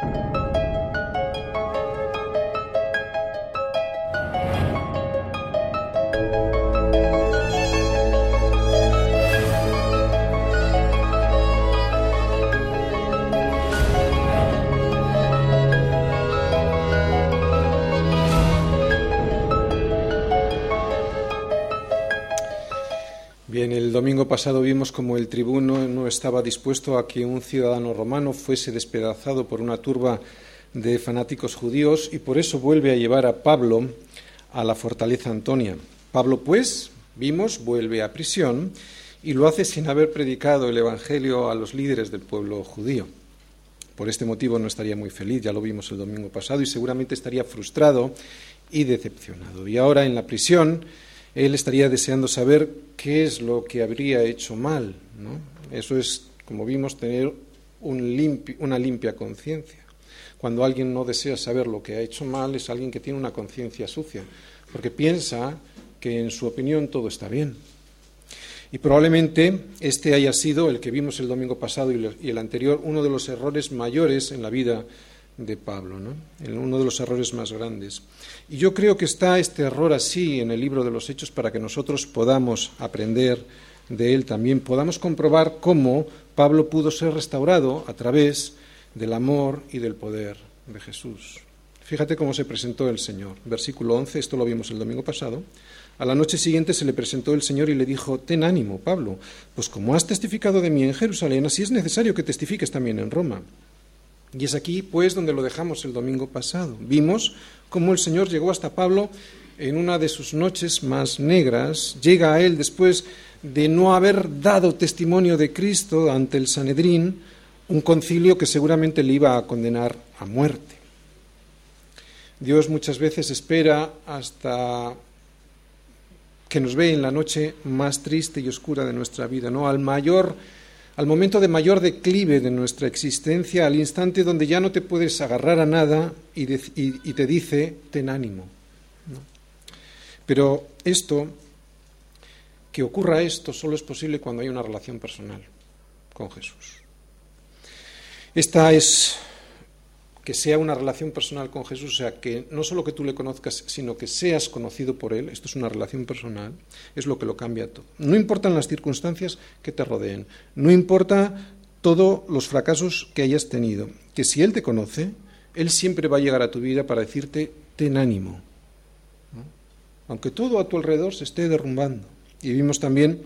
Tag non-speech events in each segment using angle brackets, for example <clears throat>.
Thank you. Domingo pasado vimos como el tribuno no estaba dispuesto a que un ciudadano romano fuese despedazado por una turba de fanáticos judíos y por eso vuelve a llevar a Pablo a la fortaleza Antonia. Pablo, pues, vimos, vuelve a prisión y lo hace sin haber predicado el Evangelio a los líderes del pueblo judío. Por este motivo no estaría muy feliz, ya lo vimos el domingo pasado, y seguramente estaría frustrado y decepcionado. Y ahora en la prisión él estaría deseando saber qué es lo que habría hecho mal. ¿no? Eso es, como vimos, tener un una limpia conciencia. Cuando alguien no desea saber lo que ha hecho mal, es alguien que tiene una conciencia sucia, porque piensa que en su opinión todo está bien. Y probablemente este haya sido, el que vimos el domingo pasado y el anterior, uno de los errores mayores en la vida de Pablo, ¿no? uno de los errores más grandes. Y yo creo que está este error así en el libro de los Hechos para que nosotros podamos aprender de él también, podamos comprobar cómo Pablo pudo ser restaurado a través del amor y del poder de Jesús. Fíjate cómo se presentó el Señor. Versículo 11, esto lo vimos el domingo pasado. A la noche siguiente se le presentó el Señor y le dijo, Ten ánimo, Pablo, pues como has testificado de mí en Jerusalén, así es necesario que testifiques también en Roma. Y es aquí, pues, donde lo dejamos el domingo pasado. Vimos cómo el Señor llegó hasta Pablo en una de sus noches más negras, llega a él después de no haber dado testimonio de Cristo ante el Sanedrín, un concilio que seguramente le iba a condenar a muerte. Dios muchas veces espera hasta que nos ve en la noche más triste y oscura de nuestra vida, ¿no? Al mayor al momento de mayor declive de nuestra existencia, al instante donde ya no te puedes agarrar a nada y, te dice, ten ánimo. Pero esto, que ocurra esto, solo es posible cuando hay una relación personal con Jesús. Esta es que sea una relación personal con Jesús, o sea, que no solo que tú le conozcas, sino que seas conocido por Él, esto es una relación personal, es lo que lo cambia todo. No importan las circunstancias que te rodeen, no importa todos los fracasos que hayas tenido, que si Él te conoce, Él siempre va a llegar a tu vida para decirte, ten ánimo, aunque todo a tu alrededor se esté derrumbando. Y vimos también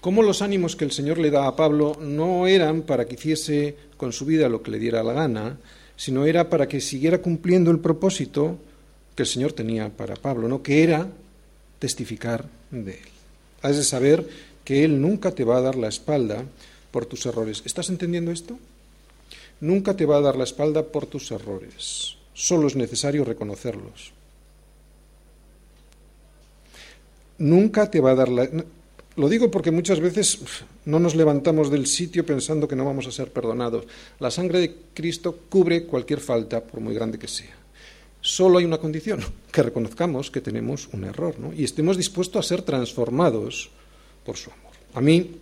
cómo los ánimos que el Señor le da a Pablo no eran para que hiciese con su vida lo que le diera la gana, sino era para que siguiera cumpliendo el propósito que el Señor tenía para Pablo, ¿no? que era testificar de Él. Has de saber que Él nunca te va a dar la espalda por tus errores. ¿Estás entendiendo esto? Nunca te va a dar la espalda por tus errores. Solo es necesario reconocerlos. Nunca te va a dar la... Lo digo porque muchas veces no nos levantamos del sitio pensando que no vamos a ser perdonados. La sangre de Cristo cubre cualquier falta, por muy grande que sea. Solo hay una condición, que reconozcamos que tenemos un error y estemos dispuestos a ser transformados por su amor. A mí,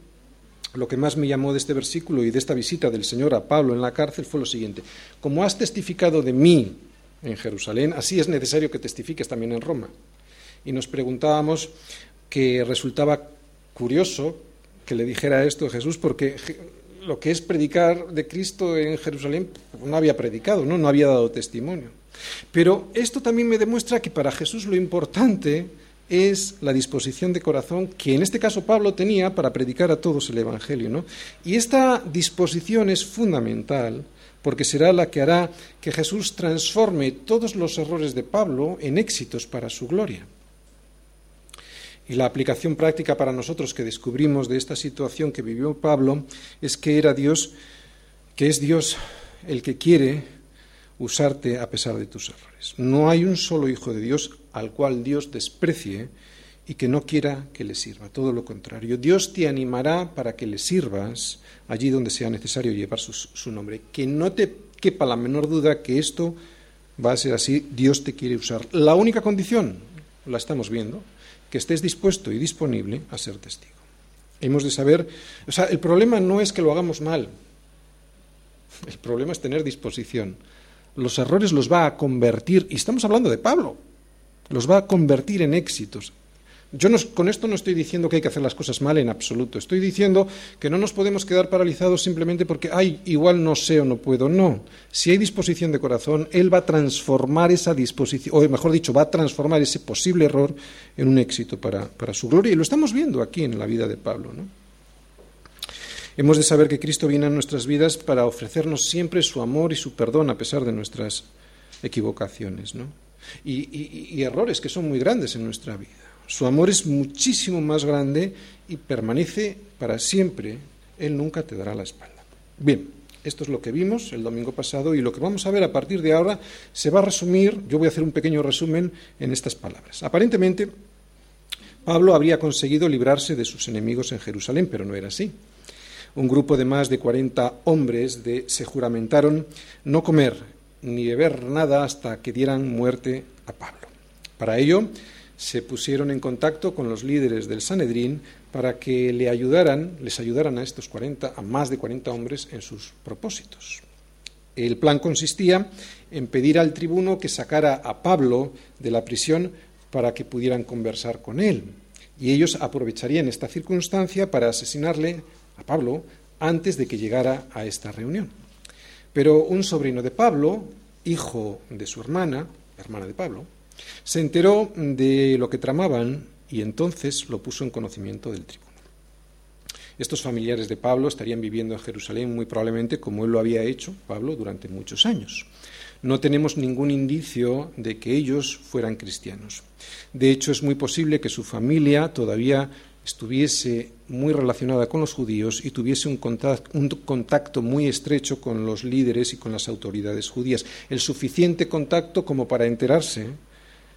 lo que más me llamó de este versículo y de esta visita del Señor a Pablo en la cárcel fue lo siguiente. Como has testificado de mí en Jerusalén, así es necesario que testifiques también en Roma. Y nos preguntábamos que resultaba curioso que le dijera esto a Jesús, porque lo que es predicar de Cristo en Jerusalén no había predicado, ¿no? no había dado testimonio. Pero esto también me demuestra que para Jesús lo importante es la disposición de corazón que en este caso Pablo tenía para predicar a todos el Evangelio. ¿no? Y esta disposición es fundamental porque será la que hará que Jesús transforme todos los errores de Pablo en éxitos para su gloria. Y la aplicación práctica para nosotros que descubrimos de esta situación que vivió Pablo es que era Dios, que es Dios el que quiere usarte a pesar de tus errores. No hay un solo hijo de Dios al cual Dios desprecie y que no quiera que le sirva. Todo lo contrario. Dios te animará para que le sirvas allí donde sea necesario llevar su, su nombre. Que no te quepa la menor duda que esto va a ser así. Dios te quiere usar. La única condición, la estamos viendo, que estés dispuesto y disponible a ser testigo. Hemos de saber, o sea, el problema no es que lo hagamos mal. El problema es tener disposición. Los errores los va a convertir, y estamos hablando de Pablo, los va a convertir en éxitos. Yo con esto no estoy diciendo que hay que hacer las cosas mal en absoluto. Estoy diciendo que no nos podemos quedar paralizados simplemente porque, ay, igual no sé o no puedo. No. Si hay disposición de corazón, Él va a transformar esa disposición, o mejor dicho, va a transformar ese posible error en un éxito para, para su gloria. Y lo estamos viendo aquí en la vida de Pablo. ¿no? Hemos de saber que Cristo viene a nuestras vidas para ofrecernos siempre su amor y su perdón a pesar de nuestras equivocaciones ¿no? y errores que son muy grandes en nuestra vida. Su amor es muchísimo más grande y permanece para siempre. Él nunca te dará la espalda. Bien, esto es lo que vimos el domingo pasado y lo que vamos a ver a partir de ahora se va a resumir, yo voy a hacer un pequeño resumen en estas palabras. Aparentemente, Pablo habría conseguido librarse de sus enemigos en Jerusalén, pero no era así. Un grupo de más de 40 hombres se juramentaron no comer ni beber nada hasta que dieran muerte a Pablo. Para ello, se pusieron en contacto con los líderes del Sanedrín para que le ayudaran, les ayudaran a estos 40, a más de 40 hombres en sus propósitos. El plan consistía en pedir al tribuno que sacara a Pablo de la prisión para que pudieran conversar con él. Y ellos aprovecharían esta circunstancia para asesinarle a Pablo antes de que llegara a esta reunión. Pero un sobrino de Pablo, hijo de su hermana, hermana de Pablo, se enteró de lo que tramaban y entonces lo puso en conocimiento del tribuno. Estos familiares de Pablo estarían viviendo en Jerusalén muy probablemente como él lo había hecho, Pablo, durante muchos años. No tenemos ningún indicio de que ellos fueran cristianos. De hecho, es muy posible que su familia todavía estuviese muy relacionada con los judíos y tuviese un contacto, muy estrecho con los líderes y con las autoridades judías. El suficiente contacto como para enterarse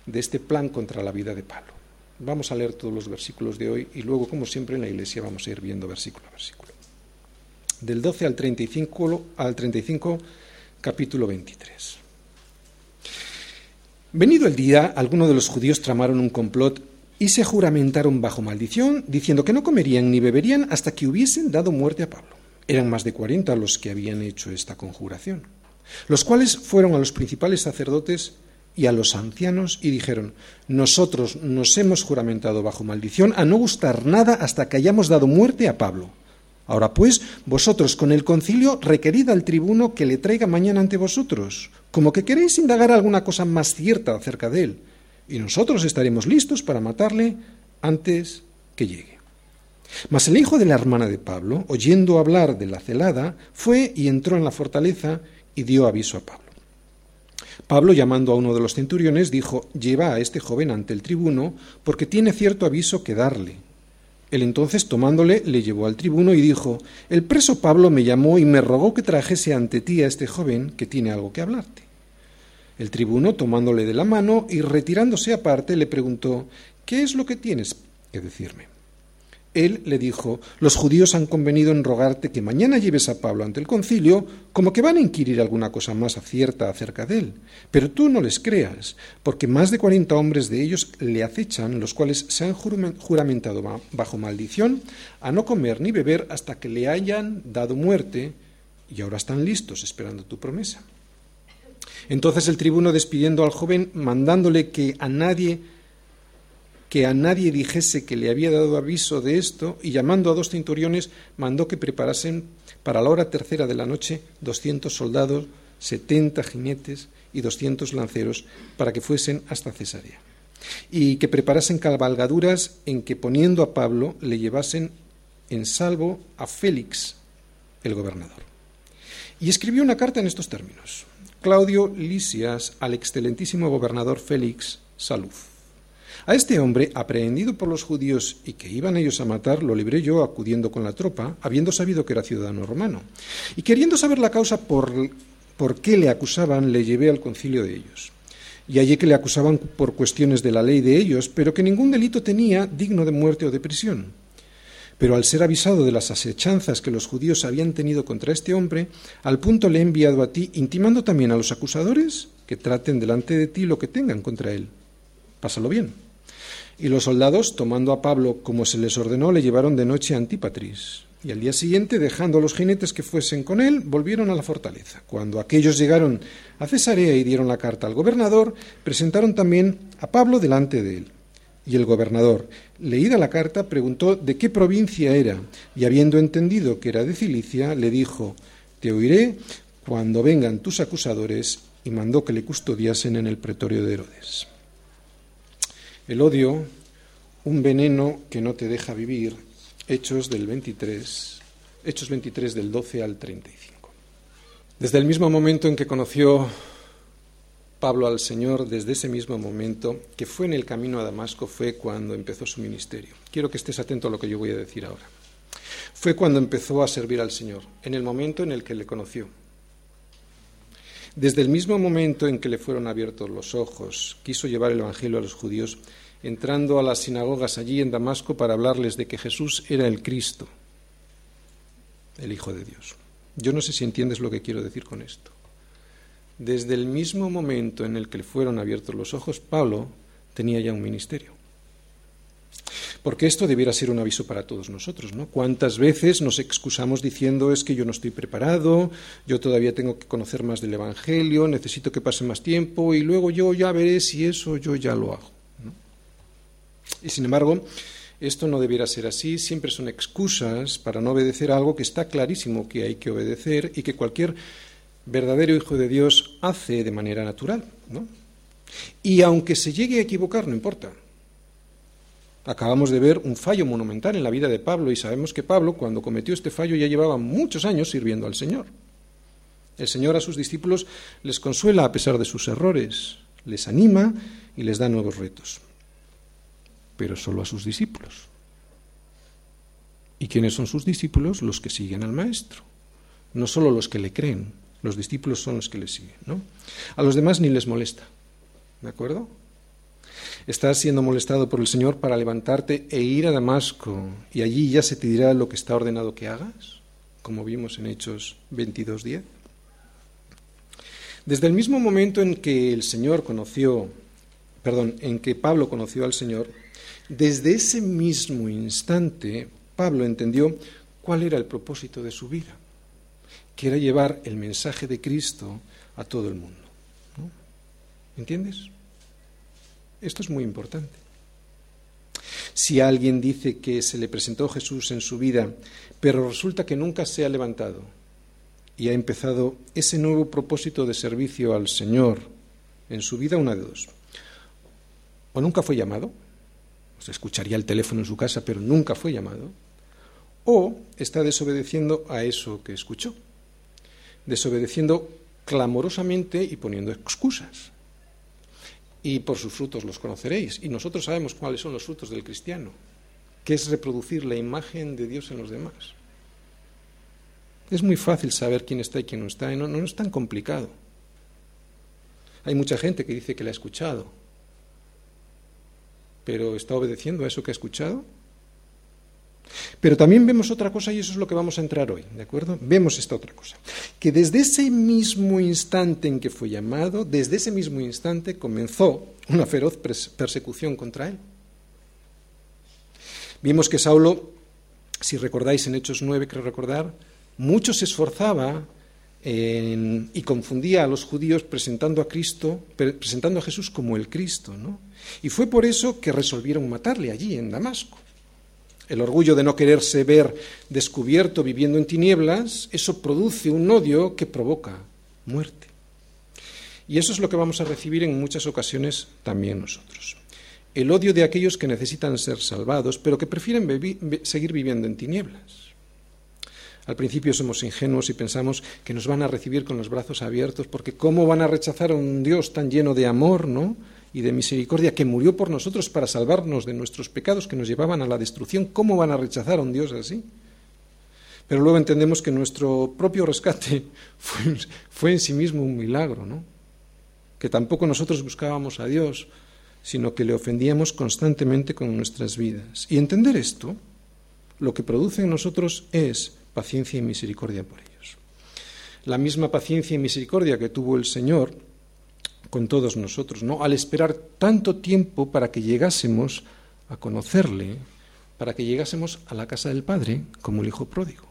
de este plan contra la vida de Pablo. Vamos a leer todos los versículos de hoy y luego, como siempre, en la iglesia vamos a ir viendo versículo a versículo. Del 12 al 35, al 35 capítulo 23. Venido el día, algunos de los judíos tramaron un complot y se juramentaron bajo maldición, diciendo que no comerían ni beberían hasta que hubiesen dado muerte a Pablo. Eran más de cuarenta los que habían hecho esta conjuración, los cuales fueron a los principales sacerdotes y a los ancianos y dijeron, nosotros nos hemos juramentado bajo maldición a no gustar nada hasta que hayamos dado muerte a Pablo. Ahora pues, vosotros con el concilio requerid al tribuno que le traiga mañana ante vosotros, como que queréis indagar alguna cosa más cierta acerca de él, y nosotros estaremos listos para matarle antes que llegue. Mas el hijo de la hermana de Pablo, oyendo hablar de la celada, fue y entró en la fortaleza y dio aviso a Pablo. Pablo, llamando a uno de los centuriones, dijo, lleva a este joven ante el tribuno, porque tiene cierto aviso que darle. Él entonces, tomándole, le llevó al tribuno y dijo, el preso Pablo me llamó y me rogó que trajese ante ti a este joven que tiene algo que hablarte. El tribuno, tomándole de la mano y retirándose aparte, le preguntó, ¿qué es lo que tienes que decirme? Él le dijo, los judíos han convenido en rogarte que mañana lleves a Pablo ante el concilio, como que van a inquirir alguna cosa más cierta acerca de él. Pero tú no les creas, porque más de cuarenta hombres de ellos le acechan, los cuales se han juramentado bajo maldición a no comer ni beber hasta que le hayan dado muerte, y ahora están listos esperando tu promesa. Entonces el tribuno, despidiendo al joven, mandándole que a nadie que a nadie dijese que le había dado aviso de esto, y llamando a dos centuriones, mandó que preparasen para la hora tercera de la noche doscientos soldados, setenta jinetes y doscientos lanceros, para que fuesen hasta Cesarea. Y que preparasen cabalgaduras en que poniendo a Pablo le llevasen en salvo a Félix, el gobernador. Y escribió una carta en estos términos. Claudio Lisias al excelentísimo gobernador Félix, salud. A este hombre, aprehendido por los judíos y que iban ellos a matar, lo libré yo acudiendo con la tropa, habiendo sabido que era ciudadano romano. Y queriendo saber la causa por, qué le acusaban, le llevé al concilio de ellos. Y hallé que le acusaban por cuestiones de la ley de ellos, pero que ningún delito tenía digno de muerte o de prisión. Pero al ser avisado de las asechanzas que los judíos habían tenido contra este hombre, al punto le he enviado a ti, intimando también a los acusadores que traten delante de ti lo que tengan contra él. Pásalo bien. Y los soldados, tomando a Pablo como se les ordenó, le llevaron de noche a Antípatris. Y al día siguiente, dejando a los jinetes que fuesen con él, volvieron a la fortaleza. Cuando aquellos llegaron a Cesarea y dieron la carta al gobernador, presentaron también a Pablo delante de él. Y el gobernador, leída la carta, preguntó de qué provincia era, y habiendo entendido que era de Cilicia, le dijo, Te oiré cuando vengan tus acusadores, y mandó que le custodiasen en el pretorio de Herodes. El odio, un veneno que no te deja vivir, Hechos del 23, Hechos 23 del 12 al 35. Desde el mismo momento en que conoció Pablo al Señor, desde ese mismo momento que fue en el camino a Damasco, fue cuando empezó su ministerio. Quiero que estés atento a lo que yo voy a decir ahora. Fue cuando empezó a servir al Señor, en el momento en el que le conoció. Desde el mismo momento en que le fueron abiertos los ojos, quiso llevar el Evangelio a los judíos entrando a las sinagogas allí en Damasco para hablarles de que Jesús era el Cristo, el Hijo de Dios. Yo no sé si entiendes lo que quiero decir con esto. Desde el mismo momento en el que le fueron abiertos los ojos, Pablo tenía ya un ministerio. Porque esto debiera ser un aviso para todos nosotros, ¿no? ¿Cuántas veces nos excusamos diciendo es que yo no estoy preparado, yo todavía tengo que conocer más del Evangelio, necesito que pase más tiempo y luego yo ya veré si eso yo ya lo hago? Y sin embargo, esto no debiera ser así, siempre son excusas para no obedecer algo que está clarísimo que hay que obedecer y que cualquier verdadero hijo de Dios hace de manera natural. ¿no? Y aunque se llegue a equivocar, no importa. Acabamos de ver un fallo monumental en la vida de Pablo y sabemos que Pablo, cuando cometió este fallo, ya llevaba muchos años sirviendo al Señor. El Señor a sus discípulos les consuela a pesar de sus errores, les anima y les da nuevos retos pero solo a sus discípulos. ¿Y quiénes son sus discípulos? Los que siguen al Maestro. No solo los que le creen, los discípulos son los que le siguen. ¿no? A los demás ni les molesta. ¿De acuerdo? Estás siendo molestado por el Señor para levantarte e ir a Damasco y allí ya se te dirá lo que está ordenado que hagas, como vimos en Hechos 22.10. Desde el mismo momento en que el Señor conoció, perdón, en que Pablo conoció al Señor, desde ese mismo instante, Pablo entendió cuál era el propósito de su vida, que era llevar el mensaje de Cristo a todo el mundo. ¿Entiendes? Esto es muy importante. Si alguien dice que se le presentó Jesús en su vida, pero resulta que nunca se ha levantado y ha empezado ese nuevo propósito de servicio al Señor en su vida, una de dos. O nunca fue llamado, se escucharía el teléfono en su casa, pero nunca fue llamado, o está desobedeciendo a eso que escuchó, desobedeciendo clamorosamente y poniendo excusas. Y por sus frutos los conoceréis. Y nosotros sabemos cuáles son los frutos del cristiano, que es reproducir la imagen de Dios en los demás. Es muy fácil saber quién está y quién no está, y no, no es tan complicado. Hay mucha gente que dice que la ha escuchado, pero ¿está obedeciendo a eso que ha escuchado? Pero también vemos otra cosa y eso es lo que vamos a entrar hoy, ¿de acuerdo? Vemos esta otra cosa, que desde ese mismo instante en que fue llamado, desde ese mismo instante comenzó una feroz persecución contra él. Vimos que Saulo, si recordáis en Hechos 9, creo recordar, mucho se esforzaba y confundía a los judíos presentando a Cristo, presentando a Jesús como el Cristo, ¿no? Y fue por eso que resolvieron matarle allí en Damasco. El orgullo de no quererse ver descubierto viviendo en tinieblas, eso produce un odio que provoca muerte. Y eso es lo que vamos a recibir en muchas ocasiones también nosotros. El odio de aquellos que necesitan ser salvados, pero que prefieren seguir viviendo en tinieblas. Al principio somos ingenuos y pensamos que nos van a recibir con los brazos abiertos, porque ¿cómo van a rechazar a un Dios tan lleno de amor, ¿no? Y de misericordia que murió por nosotros para salvarnos de nuestros pecados que nos llevaban a la destrucción, ¿cómo van a rechazar a un Dios así? Pero luego entendemos que nuestro propio rescate <laughs> fue, fue en sí mismo un milagro, ¿no? Que tampoco nosotros buscábamos a Dios, sino que le ofendíamos constantemente con nuestras vidas. Y entender esto, lo que produce en nosotros es paciencia y misericordia por ellos. La misma paciencia y misericordia que tuvo el Señor con todos nosotros, ¿no? Al esperar tanto tiempo para que llegásemos a conocerle, para que llegásemos a la casa del Padre como el Hijo pródigo.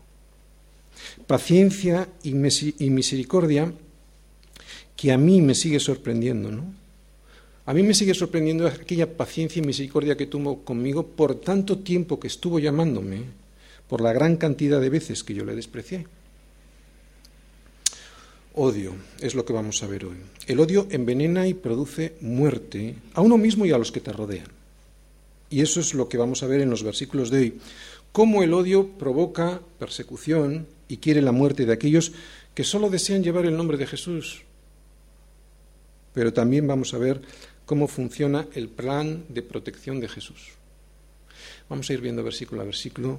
Paciencia y misericordia que a mí me sigue sorprendiendo, ¿no? A mí me sigue sorprendiendo aquella paciencia y misericordia que tuvo conmigo por tanto tiempo que estuvo llamándome, por la gran cantidad de veces que yo le desprecié. Odio es lo que vamos a ver hoy. El odio envenena y produce muerte a uno mismo y a los que te rodean. Y eso es lo que vamos a ver en los versículos de hoy. Cómo el odio provoca persecución y quiere la muerte de aquellos que solo desean llevar el nombre de Jesús. Pero también vamos a ver cómo funciona el plan de protección de Jesús. Vamos a ir viendo versículo a versículo,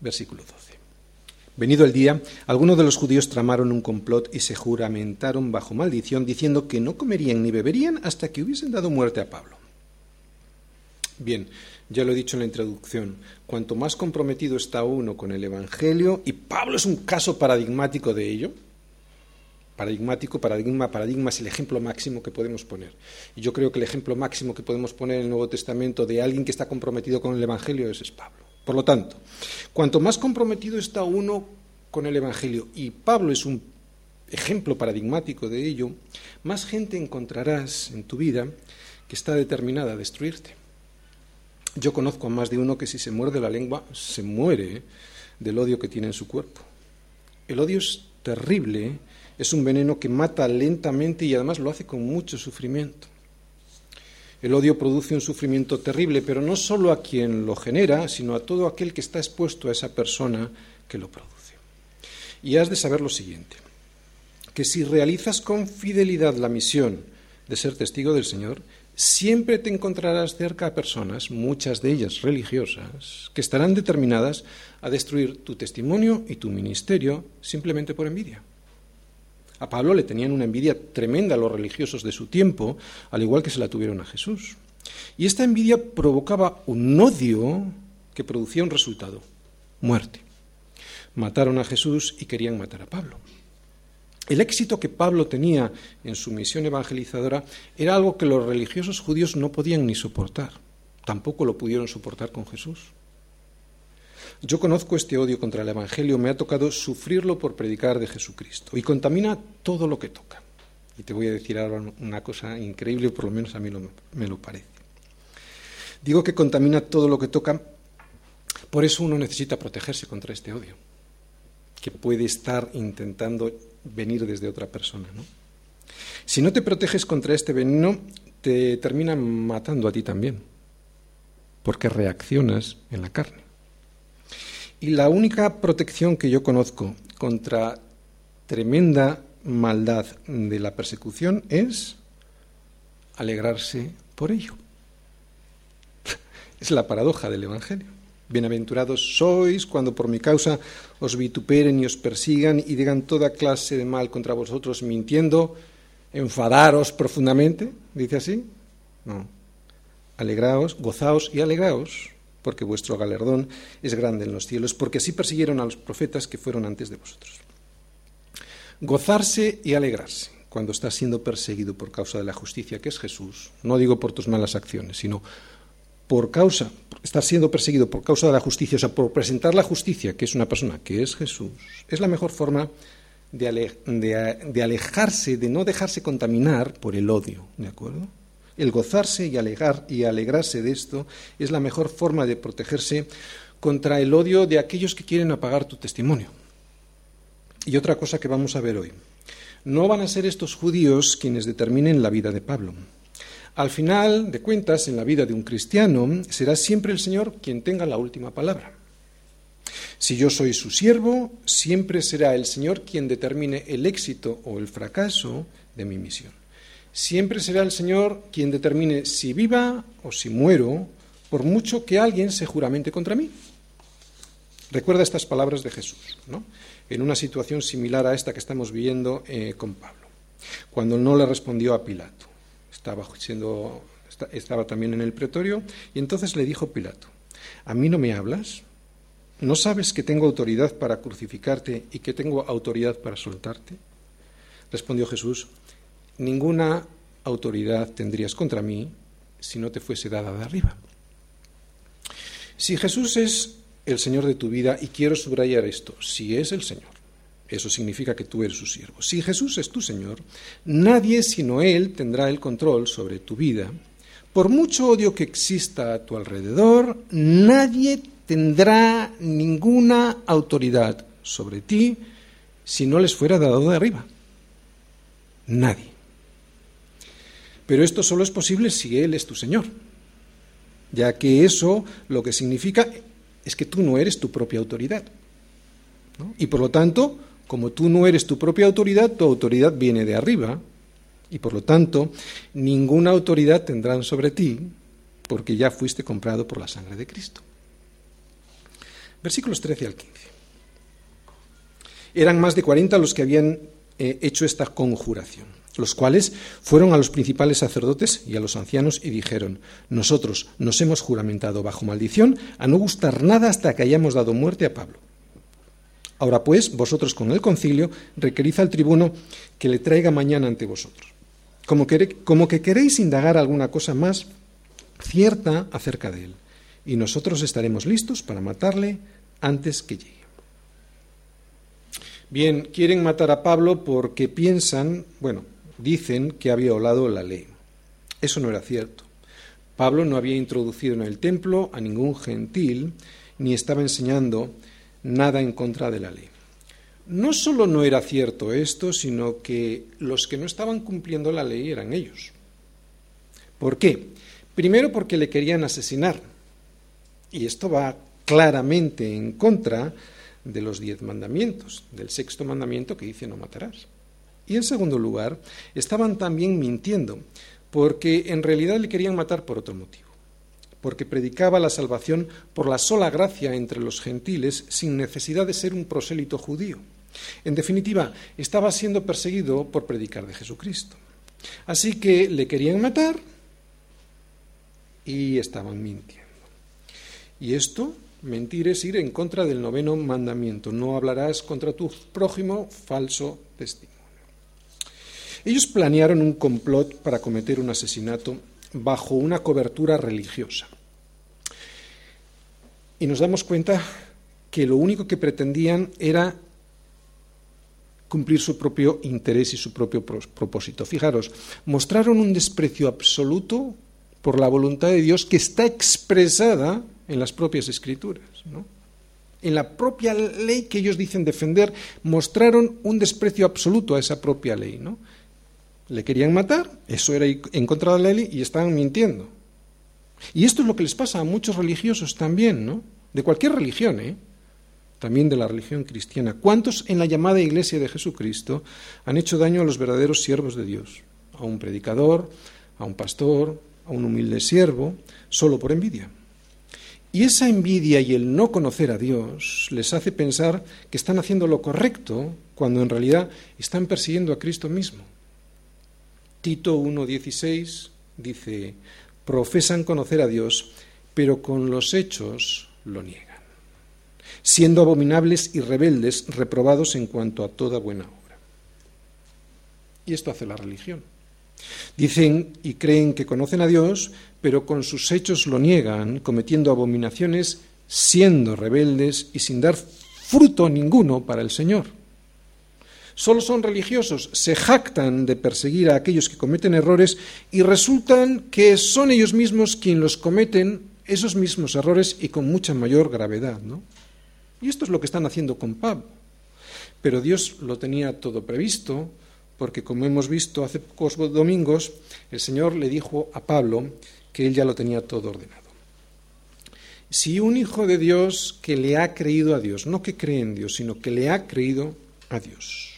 versículo 12. Venido el día, algunos de los judíos tramaron un complot y se juramentaron bajo maldición, diciendo que no comerían ni beberían hasta que hubiesen dado muerte a Pablo. Bien, ya lo he dicho en la introducción, cuanto más comprometido está uno con el Evangelio, y Pablo es un caso paradigmático de ello, paradigmático, paradigma, paradigma es el ejemplo máximo que podemos poner. Y yo creo que el ejemplo máximo que podemos poner en el Nuevo Testamento de alguien que está comprometido con el Evangelio es Pablo. Por lo tanto, cuanto más comprometido está uno con el Evangelio, y Pablo es un ejemplo paradigmático de ello, más gente encontrarás en tu vida que está determinada a destruirte. Yo conozco a más de uno que si se muerde la lengua, se muere del odio que tiene en su cuerpo. El odio es terrible, es un veneno que mata lentamente y además lo hace con mucho sufrimiento. El odio produce un sufrimiento terrible, pero no solo a quien lo genera, sino a todo aquel que está expuesto a esa persona que lo produce. Y has de saber lo siguiente, que si realizas con fidelidad la misión de ser testigo del Señor, siempre te encontrarás cerca a personas, muchas de ellas religiosas, que estarán determinadas a destruir tu testimonio y tu ministerio simplemente por envidia. A Pablo le tenían una envidia tremenda a los religiosos de su tiempo, al igual que se la tuvieron a Jesús. Y esta envidia provocaba un odio que producía un resultado, muerte. Mataron a Jesús y querían matar a Pablo. El éxito que Pablo tenía en su misión evangelizadora era algo que los religiosos judíos no podían ni soportar. Tampoco lo pudieron soportar con Jesús. Yo conozco este odio contra el Evangelio, me ha tocado sufrirlo por predicar de Jesucristo y contamina todo lo que toca. Y te voy a decir ahora una cosa increíble, por lo menos a mí me lo parece. Digo que contamina todo lo que toca, por eso uno necesita protegerse contra este odio, que puede estar intentando venir desde otra persona. Si no te proteges contra este veneno, te termina matando a ti también, porque reaccionas en la carne. Y la única protección que yo conozco contra tremenda maldad de la persecución es alegrarse por ello. Es la paradoja del Evangelio. Bienaventurados sois cuando por mi causa os vituperen y os persigan y digan toda clase de mal contra vosotros mintiendo, enfadaros profundamente, dice así. No. Alegraos, gozaos y alegraos porque vuestro galardón es grande en los cielos, porque así persiguieron a los profetas que fueron antes de vosotros. Gozarse y alegrarse cuando estás siendo perseguido por causa de la justicia que es Jesús, no digo por tus malas acciones, sino por causa, estás siendo perseguido por causa de la justicia, o sea, por presentar la justicia, que es una persona, que es Jesús, es la mejor forma de, de alejarse, de no dejarse contaminar por el odio, ¿de acuerdo? El gozarse y, alegar, y alegrarse de esto es la mejor forma de protegerse contra el odio de aquellos que quieren apagar tu testimonio. Y otra cosa que vamos a ver hoy. No van a ser estos judíos quienes determinen la vida de Pablo. Al final de cuentas, en la vida de un cristiano, será siempre el Señor quien tenga la última palabra. Si yo soy su siervo, siempre será el Señor quien determine el éxito o el fracaso de mi misión. Siempre será el Señor quien determine si viva o si muero, por mucho que alguien se juramente contra mí. Recuerda estas palabras de Jesús, ¿no? en una situación similar a esta que estamos viendo eh, con Pablo, cuando no le respondió a Pilato. Estaba, siendo, estaba también en el pretorio y entonces le dijo Pilato, ¿a mí no me hablas? ¿No sabes que tengo autoridad para crucificarte y que tengo autoridad para soltarte? Respondió Jesús, ninguna autoridad tendrías contra mí si no te fuese dada de arriba. Si Jesús es el Señor de tu vida, y quiero subrayar esto, si es el Señor, eso significa que tú eres su siervo. Si Jesús es tu Señor, nadie sino Él tendrá el control sobre tu vida. Por mucho odio que exista a tu alrededor, nadie tendrá ninguna autoridad sobre ti si no les fuera dado de arriba. Nadie. Pero esto solo es posible si Él es tu Señor, ya que eso lo que significa es que tú no eres tu propia autoridad. Y por lo tanto, como tú no eres tu propia autoridad, tu autoridad viene de arriba, y por lo tanto, ninguna autoridad tendrán sobre ti, porque ya fuiste comprado por la sangre de Cristo. Versículos 13 al 15. Eran más de 40 los que habían eh, hecho esta conjuración, los cuales fueron a los principales sacerdotes y a los ancianos y dijeron, nosotros nos hemos juramentado bajo maldición a no gustar nada hasta que hayamos dado muerte a Pablo. Ahora pues, vosotros con el concilio requerís al tribuno que le traiga mañana ante vosotros, como que, como que queréis indagar alguna cosa más cierta acerca de él, y nosotros estaremos listos para matarle antes que llegue. Bien, quieren matar a Pablo porque piensan, bueno, dicen que había violado la ley. Eso no era cierto. Pablo no había introducido en el templo a ningún gentil, ni estaba enseñando nada en contra de la ley. No solo no era cierto esto, sino que los que no estaban cumpliendo la ley eran ellos. ¿Por qué? Primero porque le querían asesinar. Y esto va claramente en contra de los diez mandamientos, del sexto mandamiento que dice no matarás. Y en segundo lugar, estaban también mintiendo, porque en realidad le querían matar por otro motivo, porque predicaba la salvación por la sola gracia entre los gentiles sin necesidad de ser un prosélito judío. En definitiva, estaba siendo perseguido por predicar de Jesucristo. Así que le querían matar y estaban mintiendo. Y esto Mentir es ir en contra del noveno mandamiento. No hablarás contra tu prójimo falso testimonio. Ellos planearon un complot para cometer un asesinato bajo una cobertura religiosa. Y nos damos cuenta que lo único que pretendían era cumplir su propio interés y su propio propósito. Fijaros, mostraron un desprecio absoluto por la voluntad de Dios que está expresada en las propias escrituras. ¿no? En la propia ley que ellos dicen defender, mostraron un desprecio absoluto a esa propia ley. ¿no? Le querían matar, eso era en contra de la ley y estaban mintiendo. Y esto es lo que les pasa a muchos religiosos también, ¿no? De cualquier religión, ¿eh? También de la religión cristiana. ¿Cuántos en la llamada Iglesia de Jesucristo han hecho daño a los verdaderos siervos de Dios? A un predicador, a un pastor, a un humilde siervo, solo por envidia. Y esa envidia y el no conocer a Dios les hace pensar que están haciendo lo correcto cuando en realidad están persiguiendo a Cristo mismo. Tito 1.16 dice, profesan conocer a Dios, pero con los hechos lo niegan, siendo abominables y rebeldes, reprobados en cuanto a toda buena obra. Y esto hace la religión. Dicen y creen que conocen a Dios, pero con sus hechos lo niegan, cometiendo abominaciones, siendo rebeldes y sin dar fruto ninguno para el Señor. Solo son religiosos, se jactan de perseguir a aquellos que cometen errores y resultan que son ellos mismos quienes los cometen esos mismos errores y con mucha mayor gravedad. ¿no? Y esto es lo que están haciendo con Pablo. Pero Dios lo tenía todo previsto, porque como hemos visto hace pocos domingos, el Señor le dijo a Pablo que él ya lo tenía todo ordenado. Si un hijo de Dios que le ha creído a Dios, no que cree en Dios, sino que le ha creído a Dios,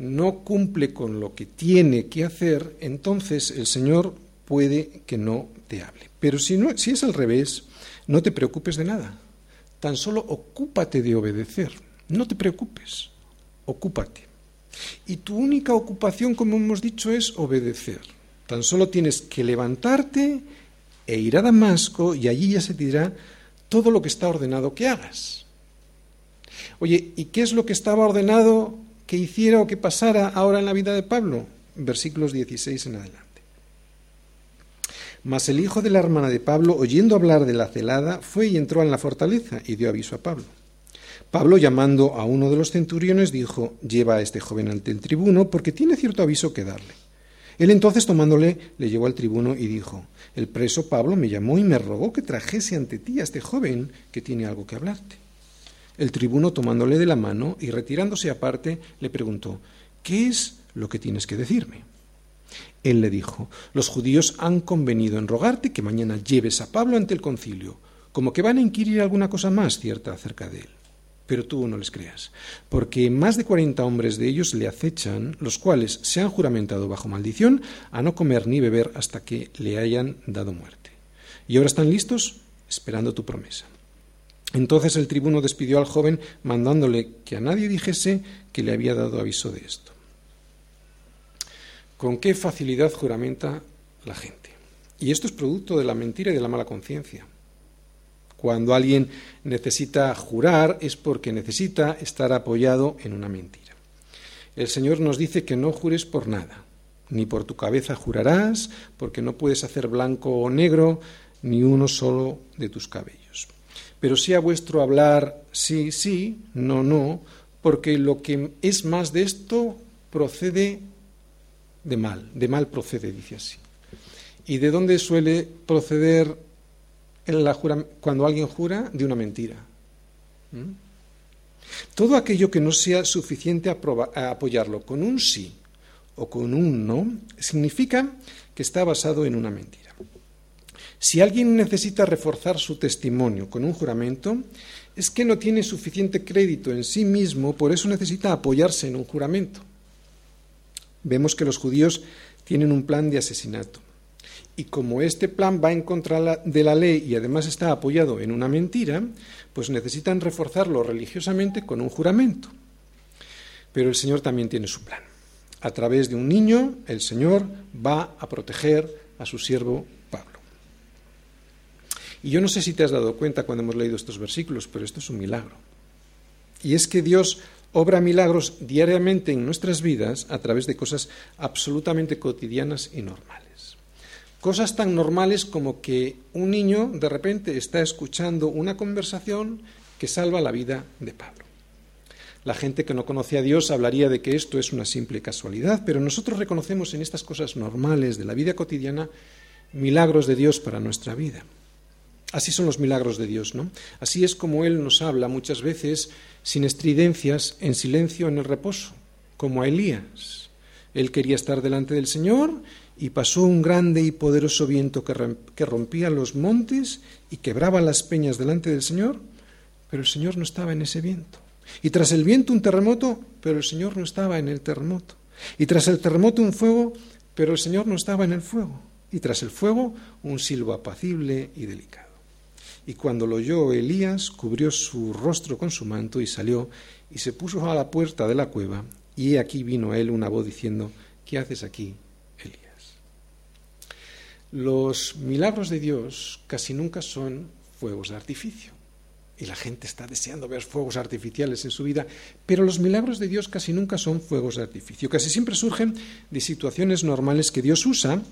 no cumple con lo que tiene que hacer, entonces el Señor puede que no te hable. Pero si, no, si es al revés, no te preocupes de nada. Tan solo ocúpate de obedecer. No te preocupes. Ocúpate. Y tu única ocupación, como hemos dicho, es obedecer. Tan solo tienes que levantarte e ir a Damasco y allí ya se te dirá todo lo que está ordenado que hagas. Oye, ¿y qué es lo que estaba ordenado que hiciera o que pasara ahora en la vida de Pablo? Versículos 16 en adelante. Mas el hijo de la hermana de Pablo, oyendo hablar de la celada, fue y entró en la fortaleza y dio aviso a Pablo. Pablo, llamando a uno de los centuriones, dijo, lleva a este joven ante el tribuno, porque tiene cierto aviso que darle. Él entonces, tomándole, le llevó al tribuno y dijo, el preso Pablo me llamó y me rogó que trajese ante ti a este joven que tiene algo que hablarte. El tribuno, tomándole de la mano y retirándose aparte, le preguntó, ¿qué es lo que tienes que decirme? Él le dijo, los judíos han convenido en rogarte que mañana lleves a Pablo ante el concilio, como que van a inquirir alguna cosa más cierta acerca de él. Pero tú no les creas, porque más de cuarenta hombres de ellos le acechan, los cuales se han juramentado bajo maldición a no comer ni beber hasta que le hayan dado muerte. Y ahora están listos esperando tu promesa. Entonces el tribuno despidió al joven mandándole que a nadie dijese que le había dado aviso de esto con qué facilidad juramenta la gente. Y esto es producto de la mentira y de la mala conciencia. Cuando alguien necesita jurar es porque necesita estar apoyado en una mentira. El Señor nos dice que no jures por nada, ni por tu cabeza jurarás, porque no puedes hacer blanco o negro ni uno solo de tus cabellos. Pero sí a vuestro hablar sí, sí, no, no, porque lo que es más de esto procede de mal, de mal procede, dice así. ¿Y de dónde suele proceder cuando alguien jura? De una mentira. ¿Mm? Todo aquello que no sea suficiente a apoyarlo con un sí o con un no, significa que está basado en una mentira. Si alguien necesita reforzar su testimonio con un juramento, es que no tiene suficiente crédito en sí mismo, por eso necesita apoyarse en un juramento vemos que los judíos tienen un plan de asesinato. Y como este plan va en contra de la ley y además está apoyado en una mentira, pues necesitan reforzarlo religiosamente con un juramento. Pero el Señor también tiene su plan. A través de un niño, el Señor va a proteger a su siervo. Y yo no sé si te has dado cuenta cuando hemos leído estos versículos, pero esto es un milagro. Y es que Dios obra milagros diariamente en nuestras vidas a través de cosas absolutamente cotidianas y normales. Cosas tan normales como que un niño de repente está escuchando una conversación que salva la vida de Pablo. La gente que no conoce a Dios hablaría de que esto es una simple casualidad, pero nosotros reconocemos en estas cosas normales de la vida cotidiana milagros de Dios para nuestra vida. Así son los milagros de Dios, ¿no? Así es como Él nos habla muchas veces sin estridencias, en silencio, en el reposo, como a Elías. Él quería estar delante del Señor y pasó un grande y poderoso viento que rompía los montes y quebraba las peñas delante del Señor, pero el Señor no estaba en ese viento. Y tras el viento un terremoto, pero el Señor no estaba en el terremoto. Y tras el terremoto un fuego, pero el Señor no estaba en el fuego. Y tras el fuego un silbo apacible y delicado. Y cuando lo oyó Elías, cubrió su rostro con su manto y salió y se puso a la puerta de la cueva. Y aquí vino a él una voz diciendo, ¿qué haces aquí, Elías? Los milagros de Dios casi nunca son fuegos de artificio. Y la gente está deseando ver fuegos artificiales en su vida, pero los milagros de Dios casi nunca son fuegos de artificio. Casi siempre surgen de situaciones normales que Dios usa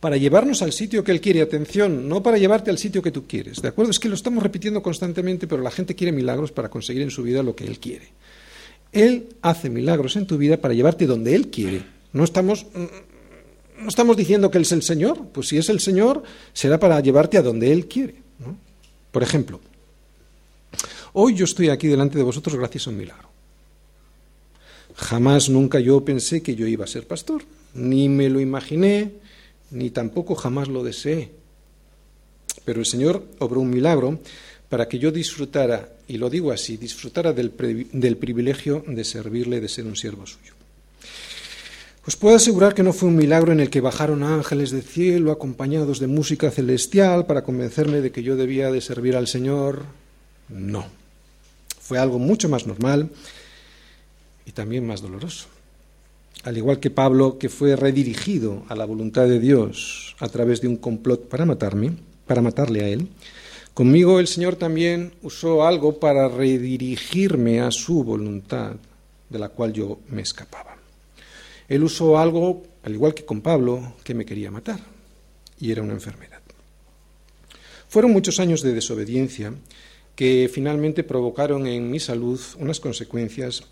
para llevarnos al sitio que Él quiere. Atención, no para llevarte al sitio que tú quieres. ¿De acuerdo? Es que lo estamos repitiendo constantemente, pero la gente quiere milagros para conseguir en su vida lo que Él quiere. Él hace milagros en tu vida para llevarte donde Él quiere. No estamos, mm, no estamos diciendo que Él es el Señor. Pues si es el Señor, será para llevarte a donde Él quiere. Por ejemplo, hoy yo estoy aquí delante de vosotros gracias a un milagro. Jamás, nunca yo pensé que yo iba a ser pastor. Ni me lo imaginé, ni tampoco jamás lo deseé. Pero el Señor obró un milagro para que yo disfrutara, y lo digo así, disfrutara del, privilegio de servirle, de ser un siervo suyo. Os puedo asegurar que no fue un milagro en el que bajaron ángeles del cielo acompañados de música celestial para convencerme de que yo debía de servir al Señor. No. Fue algo mucho más normal y también más doloroso al igual que Pablo, que fue redirigido a la voluntad de Dios a través de un complot para matarme, para matarle a él, conmigo el Señor también usó algo para redirigirme a su voluntad, de la cual yo me escapaba. Él usó algo, al igual que con Pablo, que me quería matar. y era una enfermedad. Fueron muchos años de desobediencia que finalmente provocaron en mi salud unas consecuencias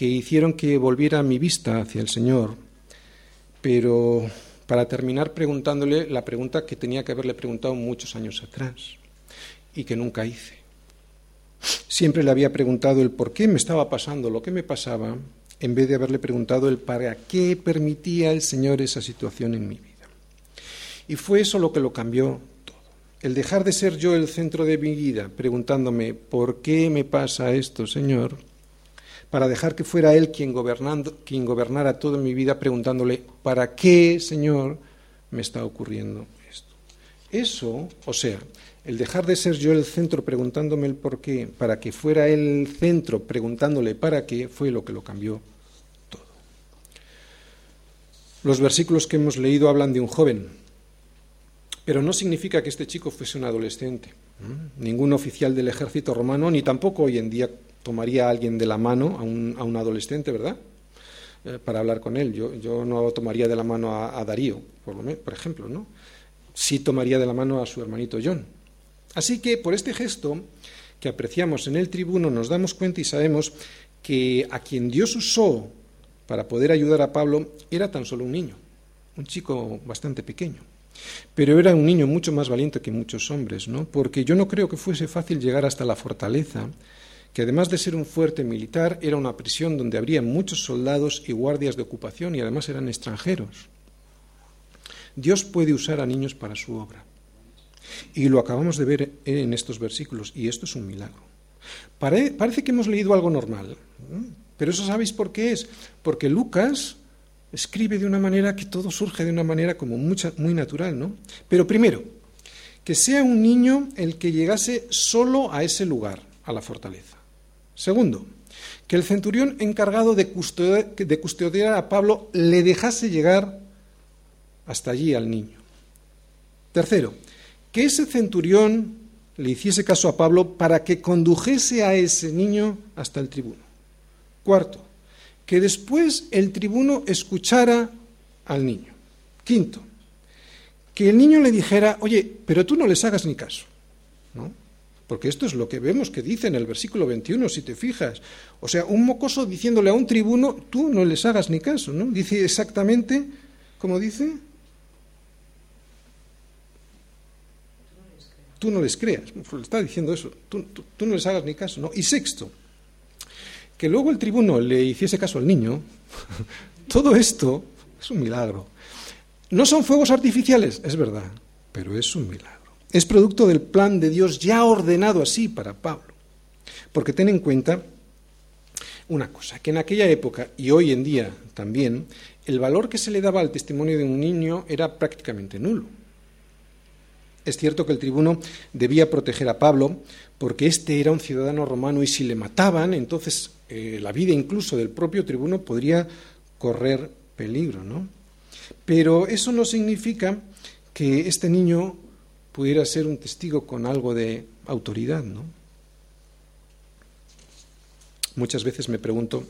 que hicieron que volviera mi vista hacia el Señor, pero para terminar preguntándole la pregunta que tenía que haberle preguntado muchos años atrás y que nunca hice. Siempre le había preguntado el por qué me estaba pasando lo que me pasaba, en vez de haberle preguntado el para qué permitía el Señor esa situación en mi vida. Y fue eso lo que lo cambió todo. El dejar de ser yo el centro de mi vida, preguntándome por qué me pasa esto, Señor, para dejar que fuera Él quien, gobernara toda mi vida, preguntándole, ¿para qué, Señor, me está ocurriendo esto? Eso, o sea, el dejar de ser yo el centro preguntándome el por qué, para que fuera Él el centro preguntándole para qué, fue lo que lo cambió todo. Los versículos que hemos leído hablan de un joven, pero no significa que este chico fuese un adolescente. Ningún oficial del ejército romano, ni tampoco hoy en día tomaría a alguien de la mano, a un, a un adolescente, ¿verdad? Eh, para hablar con él. Yo, yo, no tomaría de la mano a, Darío, por, por ejemplo, ¿no? Sí tomaría de la mano a su hermanito John. Así que por este gesto que apreciamos en el tribuno nos damos cuenta y sabemos que a quien Dios usó para poder ayudar a Pablo era tan solo un niño, un chico bastante pequeño. Pero era un niño mucho más valiente que muchos hombres, ¿no? Porque yo no creo que fuese fácil llegar hasta la fortaleza que además de ser un fuerte militar, era una prisión donde habría muchos soldados y guardias de ocupación y además eran extranjeros. Dios puede usar a niños para su obra. Y lo acabamos de ver en estos versículos, y esto es un milagro. Parece que hemos leído algo normal, pero eso sabéis por qué es. Porque Lucas escribe de una manera que todo surge de una manera como muy natural, ¿no? Pero primero, que sea un niño el que llegase solo a ese lugar, a la fortaleza. Segundo, que el centurión encargado de custodiar, a Pablo le dejase llegar hasta allí al niño. Tercero, que ese centurión le hiciese caso a Pablo para que condujese a ese niño hasta el tribuno. Cuarto, que después el tribuno escuchara al niño. Quinto, que el niño le dijera, oye, pero tú no les hagas ni caso. ¿no? Porque esto es lo que vemos que dice en el versículo 21, si te fijas. O sea, un mocoso diciéndole a un tribuno, tú no les hagas ni caso, ¿no? Dice exactamente, ¿cómo dice? Tú no les creas. Pues está diciendo eso, tú, tú no les hagas ni caso, ¿no? Y sexto, que luego el tribuno le hiciese caso al niño, <laughs> todo esto es un milagro. No son fuegos artificiales, es verdad, pero es un milagro es producto del plan de Dios ya ordenado así para Pablo. Porque ten en cuenta una cosa, que en aquella época y hoy en día también, el valor que se le daba al testimonio de un niño era prácticamente nulo. Es cierto que el tribuno debía proteger a Pablo porque éste era un ciudadano romano y si le mataban, entonces eh, la vida incluso del propio tribuno podría correr peligro, ¿no? Pero eso no significa que este niño pudiera ser un testigo con algo de autoridad, ¿no? Muchas veces me pregunto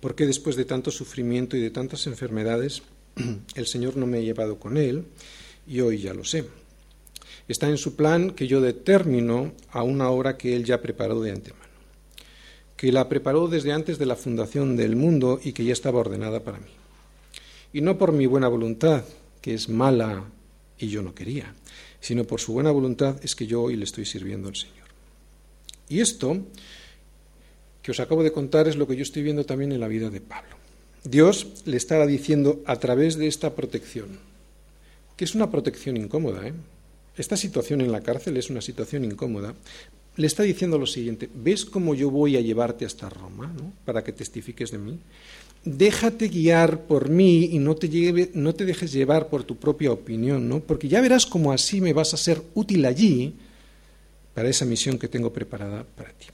por qué después de tanto sufrimiento y de tantas enfermedades <clears throat> el Señor no me ha llevado con Él y hoy ya lo sé. Está en su plan que yo determino a una hora que Él ya preparó de antemano, que la preparó desde antes de la fundación del mundo y que ya estaba ordenada para mí. Y no por mi buena voluntad, que es mala y yo no quería, sino por su buena voluntad es que yo hoy le estoy sirviendo al Señor. Y esto que os acabo de contar es lo que yo estoy viendo también en la vida de Pablo. Dios le estaba diciendo a través de esta protección, que es una protección incómoda, ¿eh? esta situación en la cárcel es una situación incómoda, le está diciendo lo siguiente, ¿ves cómo yo voy a llevarte hasta Roma para que testifiques de mí? Déjate guiar por mí y no te, lleve, no te dejes llevar por tu propia opinión, ¿no? porque ya verás cómo así me vas a ser útil allí para esa misión que tengo preparada para ti.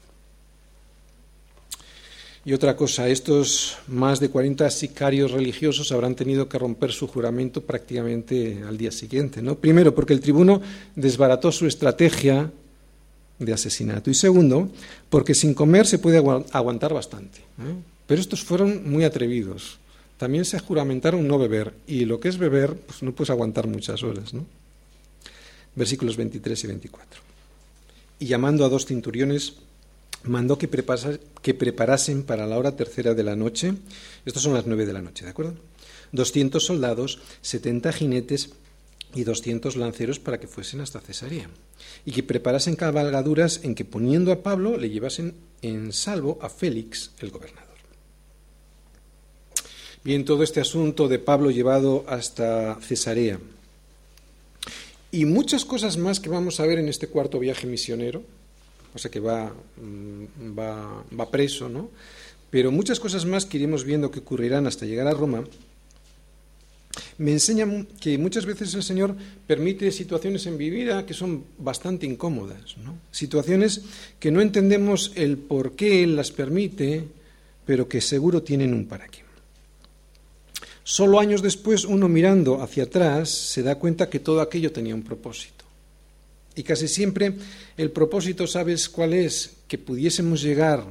Y otra cosa, estos más de 40 sicarios religiosos habrán tenido que romper su juramento prácticamente al día siguiente. ¿no? Primero, porque el tribuno desbarató su estrategia de asesinato. Y segundo, porque sin comer se puede aguantar bastante. Pero estos fueron muy atrevidos. también se juramentaron no beber, y lo que es beber, pues no puedes aguantar muchas horas, ¿no? Versículos 23 y 24. Y llamando a dos cinturiones, mandó que, que preparasen para la hora tercera de la noche, estos son las nueve de la noche, ¿de acuerdo? 200 soldados, 70 jinetes y 200 lanceros para que fuesen hasta Cesarea, y que preparasen cabalgaduras en que poniendo a Pablo le llevasen en salvo a Félix, el gobernador. Bien, todo este asunto de Pablo llevado hasta Cesarea y muchas cosas más que vamos a ver en este cuarto viaje misionero, o sea que va, mm, preso, ¿no? Pero muchas cosas más que iremos viendo que ocurrirán hasta llegar a Roma, me enseñan que muchas veces el Señor permite situaciones en mi vida que son bastante incómodas, situaciones que no entendemos el por qué Él las permite, pero que seguro tienen un para qué. Solo años después, uno mirando hacia atrás se da cuenta que todo aquello tenía un propósito. Y casi siempre el propósito, ¿sabes cuál es? Que pudiésemos llegar